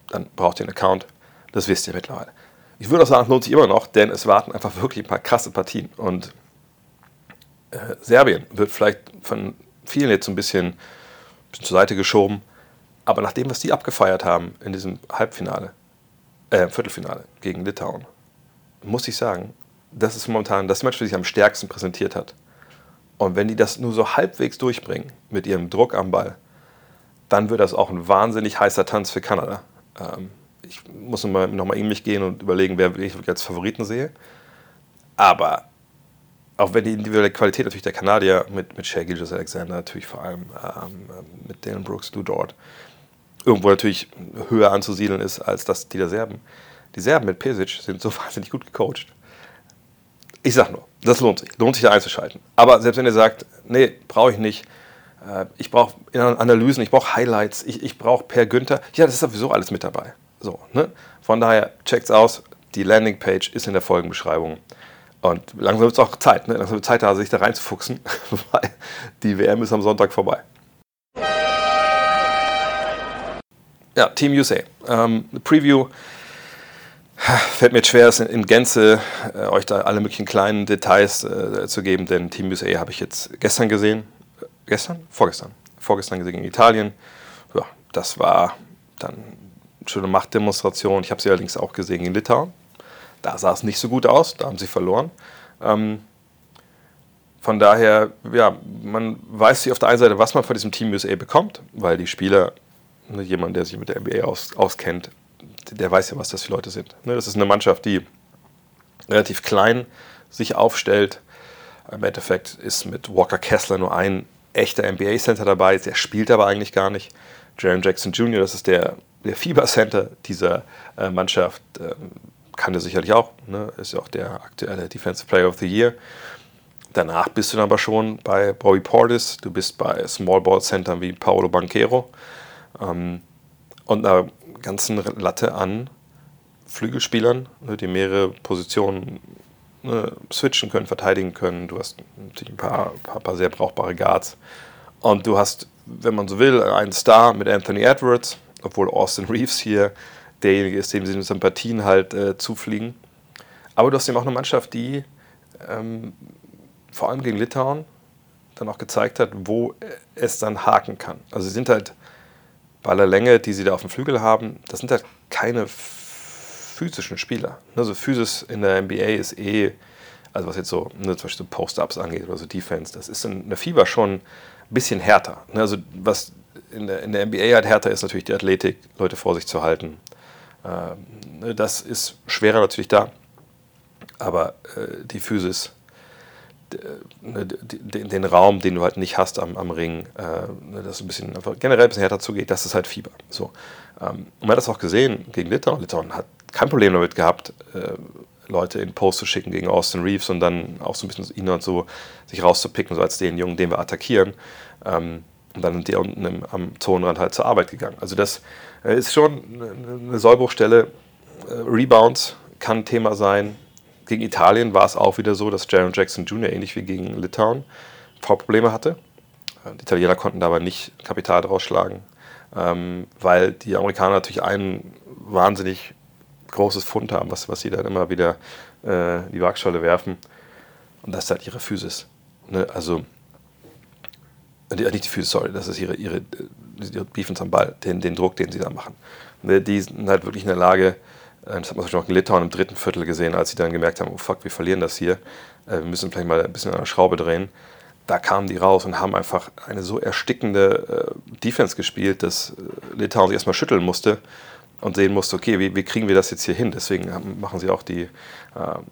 Dann braucht ihr einen Account. Das wisst ihr mittlerweile. Ich würde auch sagen, es lohnt sich immer noch, denn es warten einfach wirklich ein paar krasse Partien. Und äh, Serbien wird vielleicht von vielen jetzt so ein bisschen, ein bisschen zur Seite geschoben. Aber nach dem, was die abgefeiert haben in diesem Halbfinale, äh, Viertelfinale gegen Litauen, muss ich sagen, das ist momentan das Match, das sich am stärksten präsentiert hat. Und wenn die das nur so halbwegs durchbringen mit ihrem Druck am Ball, dann wird das auch ein wahnsinnig heißer Tanz für Kanada. Ähm, ich muss nochmal noch mal in mich gehen und überlegen, wer ich als Favoriten sehe. Aber auch wenn die individuelle Qualität natürlich der Kanadier mit, mit Shea Gilgis Alexander, natürlich vor allem ähm, mit Dalen Brooks, Lou Dort, irgendwo natürlich höher anzusiedeln ist als das die der Serben. Die Serben mit Pesic sind so wahnsinnig gut gecoacht. Ich sag nur, das lohnt sich. Lohnt sich da einzuschalten. Aber selbst wenn ihr sagt, nee, brauche ich nicht, äh, ich brauche Analysen, ich brauche Highlights, ich, ich brauche Per Günther, ja, das ist sowieso alles mit dabei. So, ne? Von daher, checkt's aus. Die Landingpage ist in der Folgenbeschreibung. Und langsam wird es auch Zeit, ne? langsam wird Zeit da, sich da reinzufuchsen, weil die WM ist am Sonntag vorbei. Ja, Team USA. Ähm, Preview Fällt mir schwer, es in Gänze äh, euch da alle möglichen kleinen Details äh, zu geben, denn Team USA habe ich jetzt gestern gesehen. Gestern? Vorgestern. Vorgestern gesehen gegen Italien. Ja, das war dann eine schöne Machtdemonstration. Ich habe sie allerdings auch gesehen in Litauen. Da sah es nicht so gut aus, da haben sie verloren. Ähm, von daher, ja, man weiß sich auf der einen Seite, was man von diesem Team USA bekommt, weil die Spieler, ne, jemand, der sich mit der NBA aus, auskennt, der weiß ja, was das für Leute sind. Ne, das ist eine Mannschaft, die relativ klein sich aufstellt. Im Endeffekt ist mit Walker Kessler nur ein echter NBA-Center dabei, der spielt aber eigentlich gar nicht. Jaron Jackson Jr., das ist der, der Fieber-Center dieser äh, Mannschaft, ähm, kann er sicherlich auch, ne? ist ja auch der aktuelle Defensive Player of the Year. Danach bist du dann aber schon bei Bobby Portis, du bist bei Small Ball Centern wie Paolo Banquero ähm, und einer ganzen Latte an Flügelspielern, ne, die mehrere Positionen ne, switchen können, verteidigen können. Du hast natürlich ein paar, paar, paar sehr brauchbare Guards. Und du hast, wenn man so will, einen Star mit Anthony Edwards, obwohl Austin Reeves hier derjenige ist, dem sie Sympathien halt äh, zufliegen. Aber du hast eben auch eine Mannschaft, die ähm, vor allem gegen Litauen dann auch gezeigt hat, wo es dann haken kann. Also sie sind halt bei aller Länge, die sie da auf dem Flügel haben, das sind halt keine physischen Spieler. Also Physis in der NBA ist eh, also was jetzt so ne, zum Beispiel Post-Ups angeht oder so Defense, das ist in der Fieber schon ein bisschen härter. Ne, also was in der, in der NBA halt härter ist natürlich die Athletik, Leute vor sich zu halten. Ähm, ne, das ist schwerer natürlich da, aber äh, die Physis den Raum, den du halt nicht hast am, am Ring, äh, ne, dass es ein bisschen generell ein bisschen härter zugeht, das ist halt Fieber. So. Ähm, und man hat das auch gesehen gegen Litauen. Litauen hat kein Problem damit gehabt, äh, Leute in Post zu schicken gegen Austin Reeves und dann auch so ein bisschen ihn und so sich rauszupicken, so als den Jungen, den wir attackieren. Ähm, und dann sind die unten im, am Zonenrand halt zur Arbeit gegangen. Also das äh, ist schon eine Sollbruchstelle. Äh, Rebounds kann Thema sein gegen Italien war es auch wieder so, dass Jaron Jackson Jr. ähnlich wie gegen Litauen V-Probleme hatte. Äh, die Italiener konnten dabei nicht Kapital draus schlagen, ähm, weil die Amerikaner natürlich ein wahnsinnig großes Fund haben, was, was sie dann immer wieder äh, die Waagschale werfen. Und das ist halt ihre Physis. Ne? Also, äh, nicht die Physis, sorry, das ist ihre, ihre, ihre Defense am Ball, den, den Druck, den sie da machen. Ne? Die sind halt wirklich in der Lage, äh, das hat man zum auch in Litauen im dritten Viertel gesehen, als sie dann gemerkt haben, oh fuck, wir verlieren das hier. Äh, wir müssen vielleicht mal ein bisschen an der Schraube drehen. Da kamen die raus und haben einfach eine so erstickende äh, Defense gespielt, dass Litauen sich erstmal schütteln musste und sehen musste, okay, wie, wie, kriegen wir das jetzt hier hin? Deswegen machen sie auch die äh,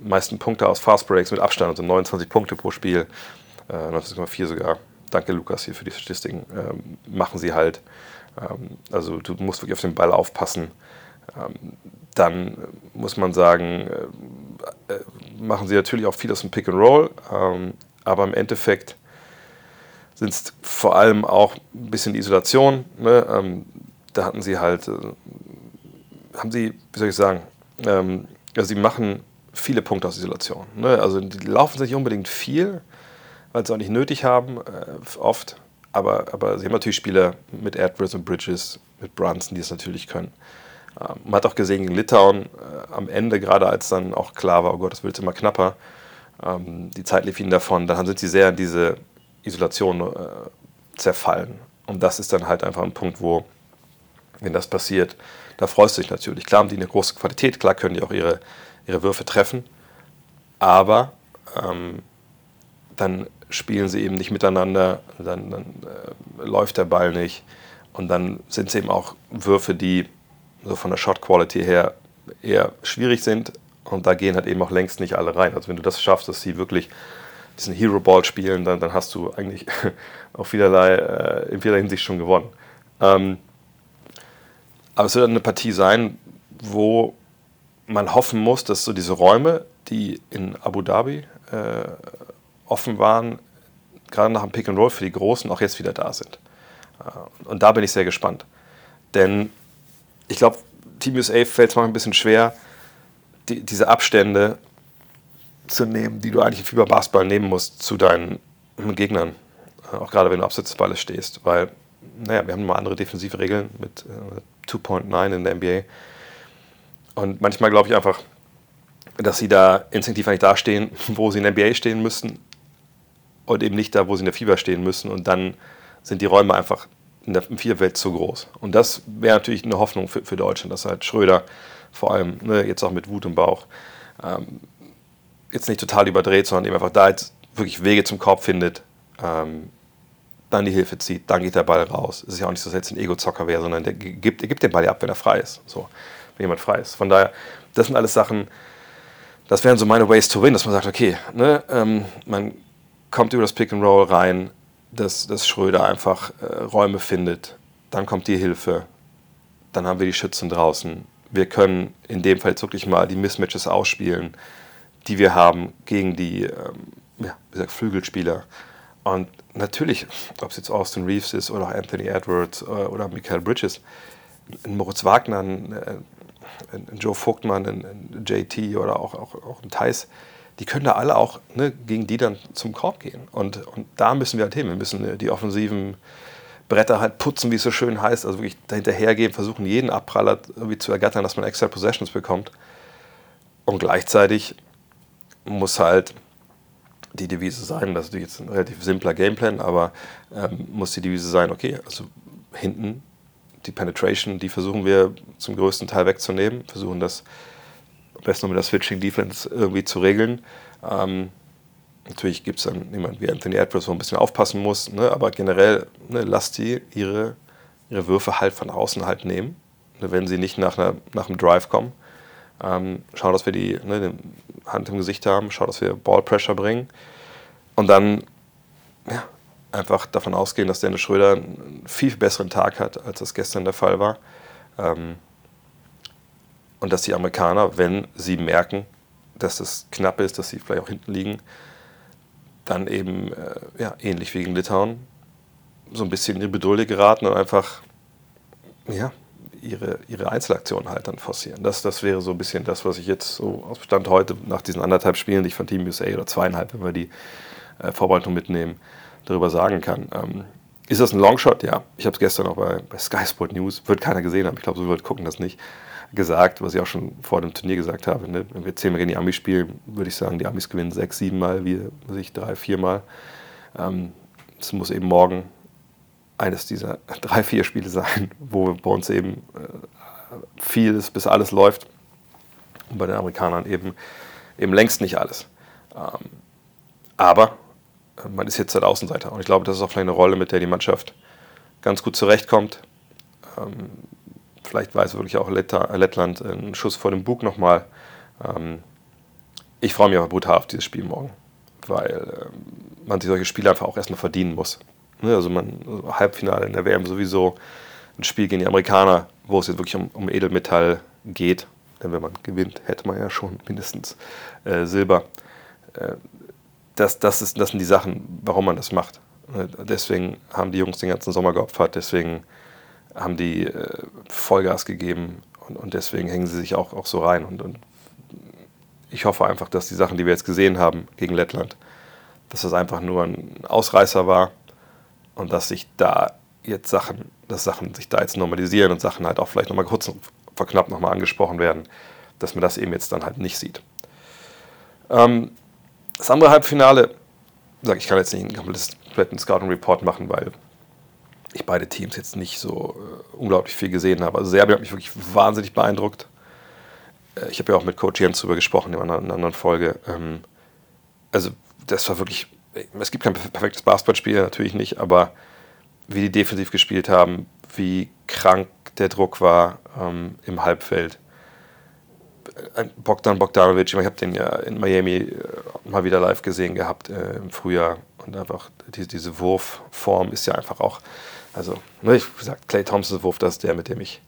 meisten Punkte aus Fast Breaks mit Abstand, also 29 Punkte pro Spiel, äh, 19,4 sogar. Danke Lukas hier für die Statistiken. Ähm, machen sie halt. Ähm, also du musst wirklich auf den Ball aufpassen. Ähm, dann muss man sagen, äh, äh, machen sie natürlich auch viel aus dem Pick and Roll, ähm, aber im Endeffekt sind es vor allem auch ein bisschen die Isolation. Ne? Ähm, da hatten sie halt, äh, haben sie, wie soll ich sagen, ähm, also sie machen viele Punkte aus Isolation. Ne? Also die laufen sich unbedingt viel, weil sie auch nicht nötig haben, äh, oft. Aber, aber sie haben natürlich Spieler mit Edwards und Bridges, mit Brunson, die es natürlich können. Ähm, man hat auch gesehen gegen Litauen äh, am Ende, gerade als dann auch klar war, oh Gott, das wird immer knapper, ähm, die Zeit lief ihnen davon, dann sind sie sehr in diese Isolation äh, zerfallen. Und das ist dann halt einfach ein Punkt, wo, wenn das passiert, da freust du dich natürlich. Klar haben die eine große Qualität, klar können die auch ihre, ihre Würfe treffen, aber ähm, dann spielen sie eben nicht miteinander, dann, dann äh, läuft der Ball nicht und dann sind es eben auch Würfe, die so von der Shot Quality her eher schwierig sind. Und da gehen halt eben auch längst nicht alle rein. Also wenn du das schaffst, dass sie wirklich diesen Hero Ball spielen, dann, dann hast du eigentlich auf vielerlei, äh, in vielerlei Hinsicht schon gewonnen. Ähm, aber es wird eine Partie sein, wo man hoffen muss, dass so diese Räume, die in Abu Dhabi äh, offen waren, gerade nach dem Pick and Roll für die Großen, auch jetzt wieder da sind. Äh, und da bin ich sehr gespannt. Denn ich glaube, Team USA fällt es manchmal ein bisschen schwer, die, diese Abstände zu nehmen, die du eigentlich im Fieberbasketball nehmen musst zu deinen Gegnern. Äh, auch gerade wenn du abseits des Balles stehst. Weil, naja, wir haben mal andere defensive Regeln mit äh, 2.9 in der NBA. Und manchmal glaube ich einfach, dass sie da instinktiv eigentlich dastehen, wo sie in der NBA stehen müssen und eben nicht da, wo sie in der Fieber stehen müssen. Und dann sind die Räume einfach in der Vierwelt zu groß. Und das wäre natürlich eine Hoffnung für, für Deutschland, dass halt Schröder vor allem, ne, jetzt auch mit Wut im Bauch, ähm, jetzt nicht total überdreht, sondern eben einfach da jetzt wirklich Wege zum Korb findet, ähm, dann die Hilfe zieht, dann geht der Ball raus. Es ist ja auch nicht so, dass jetzt ein Ego-Zocker wäre, sondern der gibt, er gibt den Ball ja ab, wenn er frei ist. So, wenn jemand frei ist. Von daher, das sind alles Sachen, das wären so meine Ways to win, dass man sagt, okay, ne, ähm, man kommt über das Pick and Roll rein, dass, dass Schröder einfach äh, Räume findet. Dann kommt die Hilfe. Dann haben wir die Schützen draußen. Wir können in dem Fall jetzt wirklich mal die Mismatches ausspielen, die wir haben gegen die ähm, ja, Flügelspieler. Und natürlich, ob es jetzt Austin Reeves ist oder Anthony Edwards oder, oder Michael Bridges, ein Moritz Wagner, ein, ein Joe Vogtmann, ein, ein, JT oder auch, auch, auch ein Thais, die können da alle auch ne, gegen die dann zum Korb gehen. Und, und da müssen wir halt hin. Wir müssen die offensiven Bretter halt putzen, wie es so schön heißt, also wirklich dahinterhergehen, versuchen jeden Abpraller irgendwie zu ergattern, dass man extra Possessions bekommt. Und gleichzeitig muss halt die Devise sein, das ist jetzt ein relativ simpler Gameplan, aber ähm, muss die Devise sein, okay, also hinten die Penetration, die versuchen wir zum größten Teil wegzunehmen, versuchen das besten mit der Switching Defense irgendwie zu regeln. Ähm, natürlich gibt es dann jemanden wie Anthony Edwards, wo ein bisschen aufpassen muss, ne, aber generell ne, lasst die ihre, ihre Würfe halt von außen halt nehmen, ne, wenn sie nicht nach, einer, nach einem Drive kommen. Ähm, schau, dass wir die ne, Hand im Gesicht haben, schau, dass wir Ball Pressure bringen und dann ja, einfach davon ausgehen, dass Dennis Schröder einen viel besseren Tag hat, als das gestern der Fall war. Ähm, und dass die Amerikaner, wenn sie merken, dass es knapp ist, dass sie vielleicht auch hinten liegen, dann eben äh, ja, ähnlich wie gegen Litauen so ein bisschen in die Bedulde geraten und einfach ja, ihre, ihre Einzelaktionen halt dann forcieren. Das, das wäre so ein bisschen das, was ich jetzt so aus Bestand heute nach diesen anderthalb Spielen, die ich von Team USA oder zweieinhalb, wenn wir die äh, Vorbereitung mitnehmen, darüber sagen kann. Ähm, ist das ein Longshot? Ja. Ich habe es gestern auch bei, bei Sky Sport News, wird keiner gesehen haben, ich glaube, so wird gucken das nicht, gesagt, was ich auch schon vor dem Turnier gesagt habe. Ne? Wenn wir zehnmal gegen die Amis spielen, würde ich sagen, die Amis gewinnen sechs, sieben Mal, wir ich drei, vier Mal. Ähm, es muss eben morgen eines dieser drei, vier Spiele sein, wo bei uns eben äh, vieles bis alles läuft und bei den Amerikanern eben, eben längst nicht alles. Ähm, aber man ist jetzt halt Außenseiter. Und ich glaube, das ist auch vielleicht eine Rolle, mit der die Mannschaft ganz gut zurechtkommt. Ähm, vielleicht weiß wirklich auch Lettland einen Schuss vor dem Bug nochmal. Ähm, ich freue mich aber brutal auf dieses Spiel morgen, weil ähm, man sich solche Spiele einfach auch erstmal verdienen muss. Ne, also man also Halbfinale in der WM sowieso ein Spiel gegen die Amerikaner, wo es jetzt wirklich um, um Edelmetall geht. Denn wenn man gewinnt, hätte man ja schon mindestens äh, Silber. Äh, das, das, ist, das sind die Sachen, warum man das macht. Deswegen haben die Jungs den ganzen Sommer geopfert, deswegen haben die äh, Vollgas gegeben und, und, deswegen hängen sie sich auch, auch so rein. Und, und, ich hoffe einfach, dass die Sachen, die wir jetzt gesehen haben gegen Lettland, dass das einfach nur ein Ausreißer war und dass sich da jetzt Sachen, dass Sachen sich da jetzt normalisieren und Sachen halt auch vielleicht nochmal kurz verknappt nochmal angesprochen werden, dass man das eben jetzt dann halt nicht sieht. Ähm, das andere Halbfinale, ich kann jetzt nicht einen kompletten Scouting Report machen, weil ich beide Teams jetzt nicht so äh, unglaublich viel gesehen habe. Also Serbien hat mich wirklich wahnsinnig beeindruckt. Äh, ich habe ja auch mit Coach Jens darüber gesprochen in einer, in einer anderen Folge. Ähm, also das war wirklich, es gibt kein perfektes Basketballspiel, natürlich nicht, aber wie die defensiv gespielt haben, wie krank der Druck war ähm, im Halbfeld Bogdan Bogdanovic, ich habe den ja in Miami äh, mal wieder live gesehen gehabt äh, im Frühjahr und einfach die, diese Wurfform ist ja einfach auch, also ne, ich gesagt, Clay Thompsons Wurf, das ist der, mit dem ich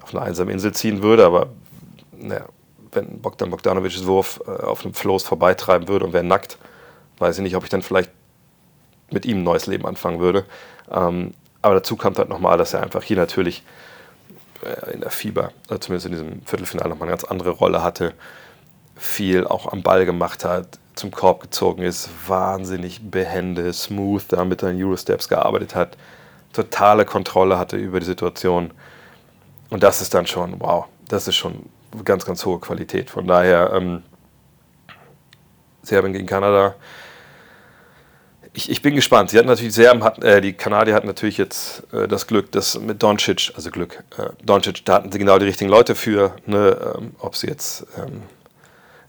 auf eine einsame Insel ziehen würde, aber naja, wenn Bogdan Bogdanovics Wurf äh, auf einem Floß vorbeitreiben würde und wäre nackt, weiß ich nicht, ob ich dann vielleicht mit ihm ein neues Leben anfangen würde. Ähm, aber dazu kommt halt nochmal, dass er einfach hier natürlich äh, in der Fieber, also zumindest in diesem Viertelfinale, nochmal eine ganz andere Rolle hatte. Viel auch am Ball gemacht hat, zum Korb gezogen ist, wahnsinnig behende, smooth da mit seinen Eurosteps gearbeitet hat, totale Kontrolle hatte über die Situation. Und das ist dann schon, wow, das ist schon ganz, ganz hohe Qualität. Von daher, ähm, Serbien gegen Kanada, ich, ich bin gespannt. Sie hatten natürlich sehr, äh, die Kanadier hatten natürlich jetzt äh, das Glück, dass mit Doncic, also Glück, äh, Doncic, da hatten sie genau die richtigen Leute für, ne, ähm, ob sie jetzt ähm,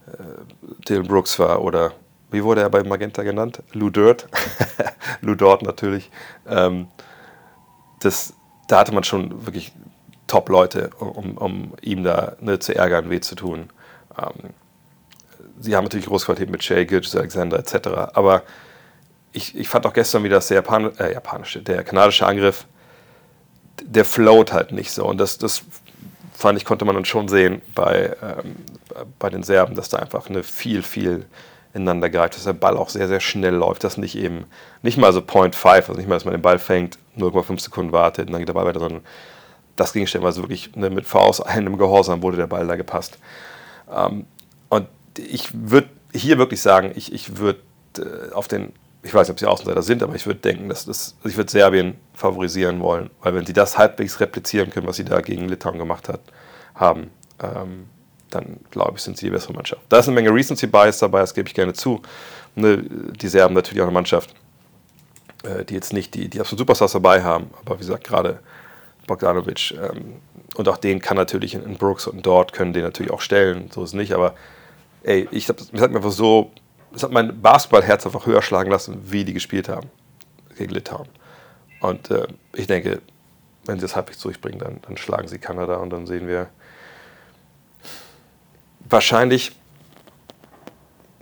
äh, Dylan Brooks war oder wie wurde er bei Magenta genannt? Lou Dirt. Lou Dort natürlich. Ähm, das, da hatte man schon wirklich Top-Leute, um, um ihm da ne, zu ärgern, weh zu tun. Ähm, sie haben natürlich große Qualität mit Shay, Gilgis Alexander etc., aber ich, ich fand auch gestern wieder das Japan, äh, japanische, der kanadische Angriff, der float halt nicht so. Und das, das fand ich, konnte man dann schon sehen bei, ähm, bei den Serben, dass da einfach eine viel, viel ineinander greift, dass der Ball auch sehr, sehr schnell läuft, dass nicht eben, nicht mal so Point 5, also nicht mal, dass man den Ball fängt, 0,5 Sekunden wartet und dann geht der Ball weiter, sondern das ging stellenweise wirklich ne, mit einem Gehorsam wurde der Ball da gepasst. Ähm, und ich würde hier wirklich sagen, ich, ich würde äh, auf den, ich weiß nicht, ob sie Außenseiter sind, aber ich würde denken, dass das, also ich würde Serbien favorisieren wollen, weil wenn sie das halbwegs replizieren können, was sie da gegen Litauen gemacht hat, haben, ähm, dann glaube ich, sind sie die bessere Mannschaft. Da ist eine Menge Recency Bias dabei, das gebe ich gerne zu. Ne, die Serben natürlich auch eine Mannschaft, äh, die jetzt nicht die, die absoluten Superstars dabei haben, aber wie gesagt, gerade Bogdanovic ähm, und auch den kann natürlich in, Brooks und dort können den natürlich auch stellen, so ist es nicht, aber ey, ich hab, mir einfach so, es hat mein Basketballherz einfach höher schlagen lassen, wie die gespielt haben gegen Litauen. Und äh, ich denke, wenn sie es halbwegs durchbringen, dann, dann schlagen sie Kanada und dann sehen wir, wahrscheinlich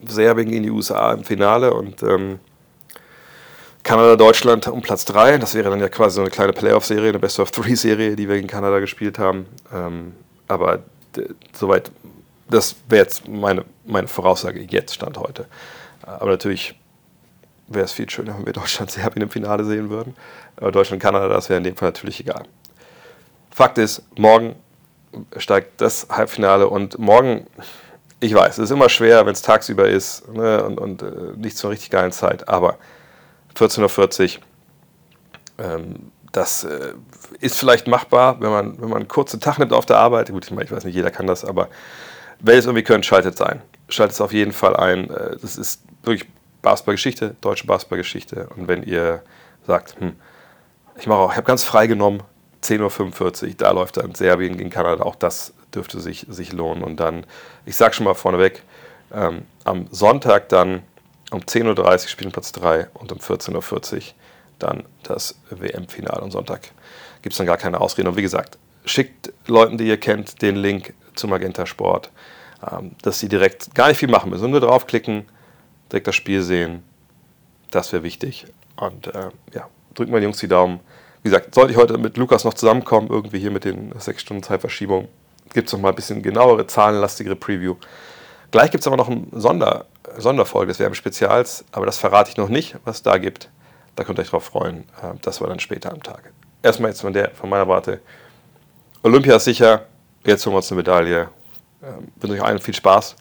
Serbien gegen die USA im Finale und ähm, Kanada, Deutschland um Platz 3. Das wäre dann ja quasi so eine kleine Playoff-Serie, eine Best-of-Three-Serie, die wir gegen Kanada gespielt haben. Ähm, aber soweit, das wäre jetzt meine, meine Voraussage jetzt, Stand heute. Aber natürlich wäre es viel schöner, wenn wir Deutschland, Serbien im Finale sehen würden. Aber Deutschland, Kanada, das wäre in dem Fall natürlich egal. Fakt ist, morgen steigt das Halbfinale und morgen, ich weiß, es ist immer schwer, wenn es tagsüber ist ne, und, und äh, nicht zur richtig geilen Zeit, aber 14.40 Uhr, ähm, das äh, ist vielleicht machbar, wenn man, wenn man einen kurzen Tag nimmt auf der Arbeit. Gut, ich, meine, ich weiß nicht, jeder kann das, aber wenn es irgendwie könnt, schaltet es ein. Schaltet es auf jeden Fall ein. Äh, das ist wirklich Basketballgeschichte, deutsche Basketballgeschichte. Und wenn ihr sagt, hm, ich mache auch, ich habe ganz frei genommen, 10.45 Uhr, da läuft dann Serbien gegen Kanada. Auch das dürfte sich, sich lohnen. Und dann, ich sage schon mal vorneweg, ähm, am Sonntag dann um 10.30 Uhr spielen Platz 3 und um 14.40 Uhr dann das WM-Finale. Und Sonntag gibt es dann gar keine Ausreden. Und wie gesagt, schickt Leuten, die ihr kennt, den Link zum Magenta Sport, ähm, dass sie direkt gar nicht viel machen müssen. Nur draufklicken, direkt das Spiel sehen. Das wäre wichtig. Und äh, ja, drücken wir den Jungs die Daumen wie gesagt, sollte ich heute mit Lukas noch zusammenkommen, irgendwie hier mit den sechs Stunden Zeitverschiebung, gibt es noch mal ein bisschen genauere, zahlenlastigere Preview. Gleich gibt es aber noch eine Sonder, Sonderfolge des Werbespezials, aber das verrate ich noch nicht, was es da gibt. Da könnt ihr euch drauf freuen. Äh, das war dann später am Tag. Erstmal jetzt von, der, von meiner Warte. Olympia ist sicher. Jetzt holen wir uns eine Medaille. Ähm, wünsche euch allen viel Spaß.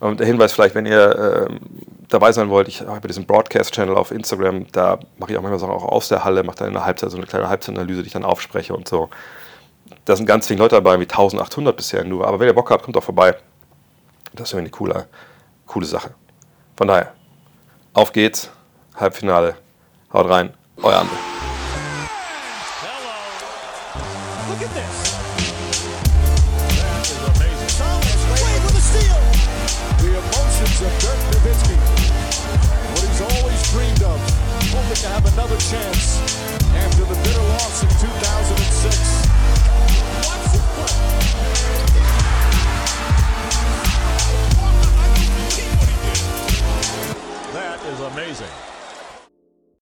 Und der Hinweis vielleicht, wenn ihr ähm, dabei sein wollt, ich habe diesen Broadcast-Channel auf Instagram, da mache ich auch manchmal Sachen auch aus der Halle, mache dann in der Halbzeit so eine kleine Halbzeitanalyse, die ich dann aufspreche und so. Da sind ganz viele Leute dabei, wie 1800 bisher nur. Aber wenn ihr Bock habt, kommt auch vorbei. Das wäre eine coole, coole Sache. Von daher, auf geht's. Halbfinale. Haut rein. Euer André.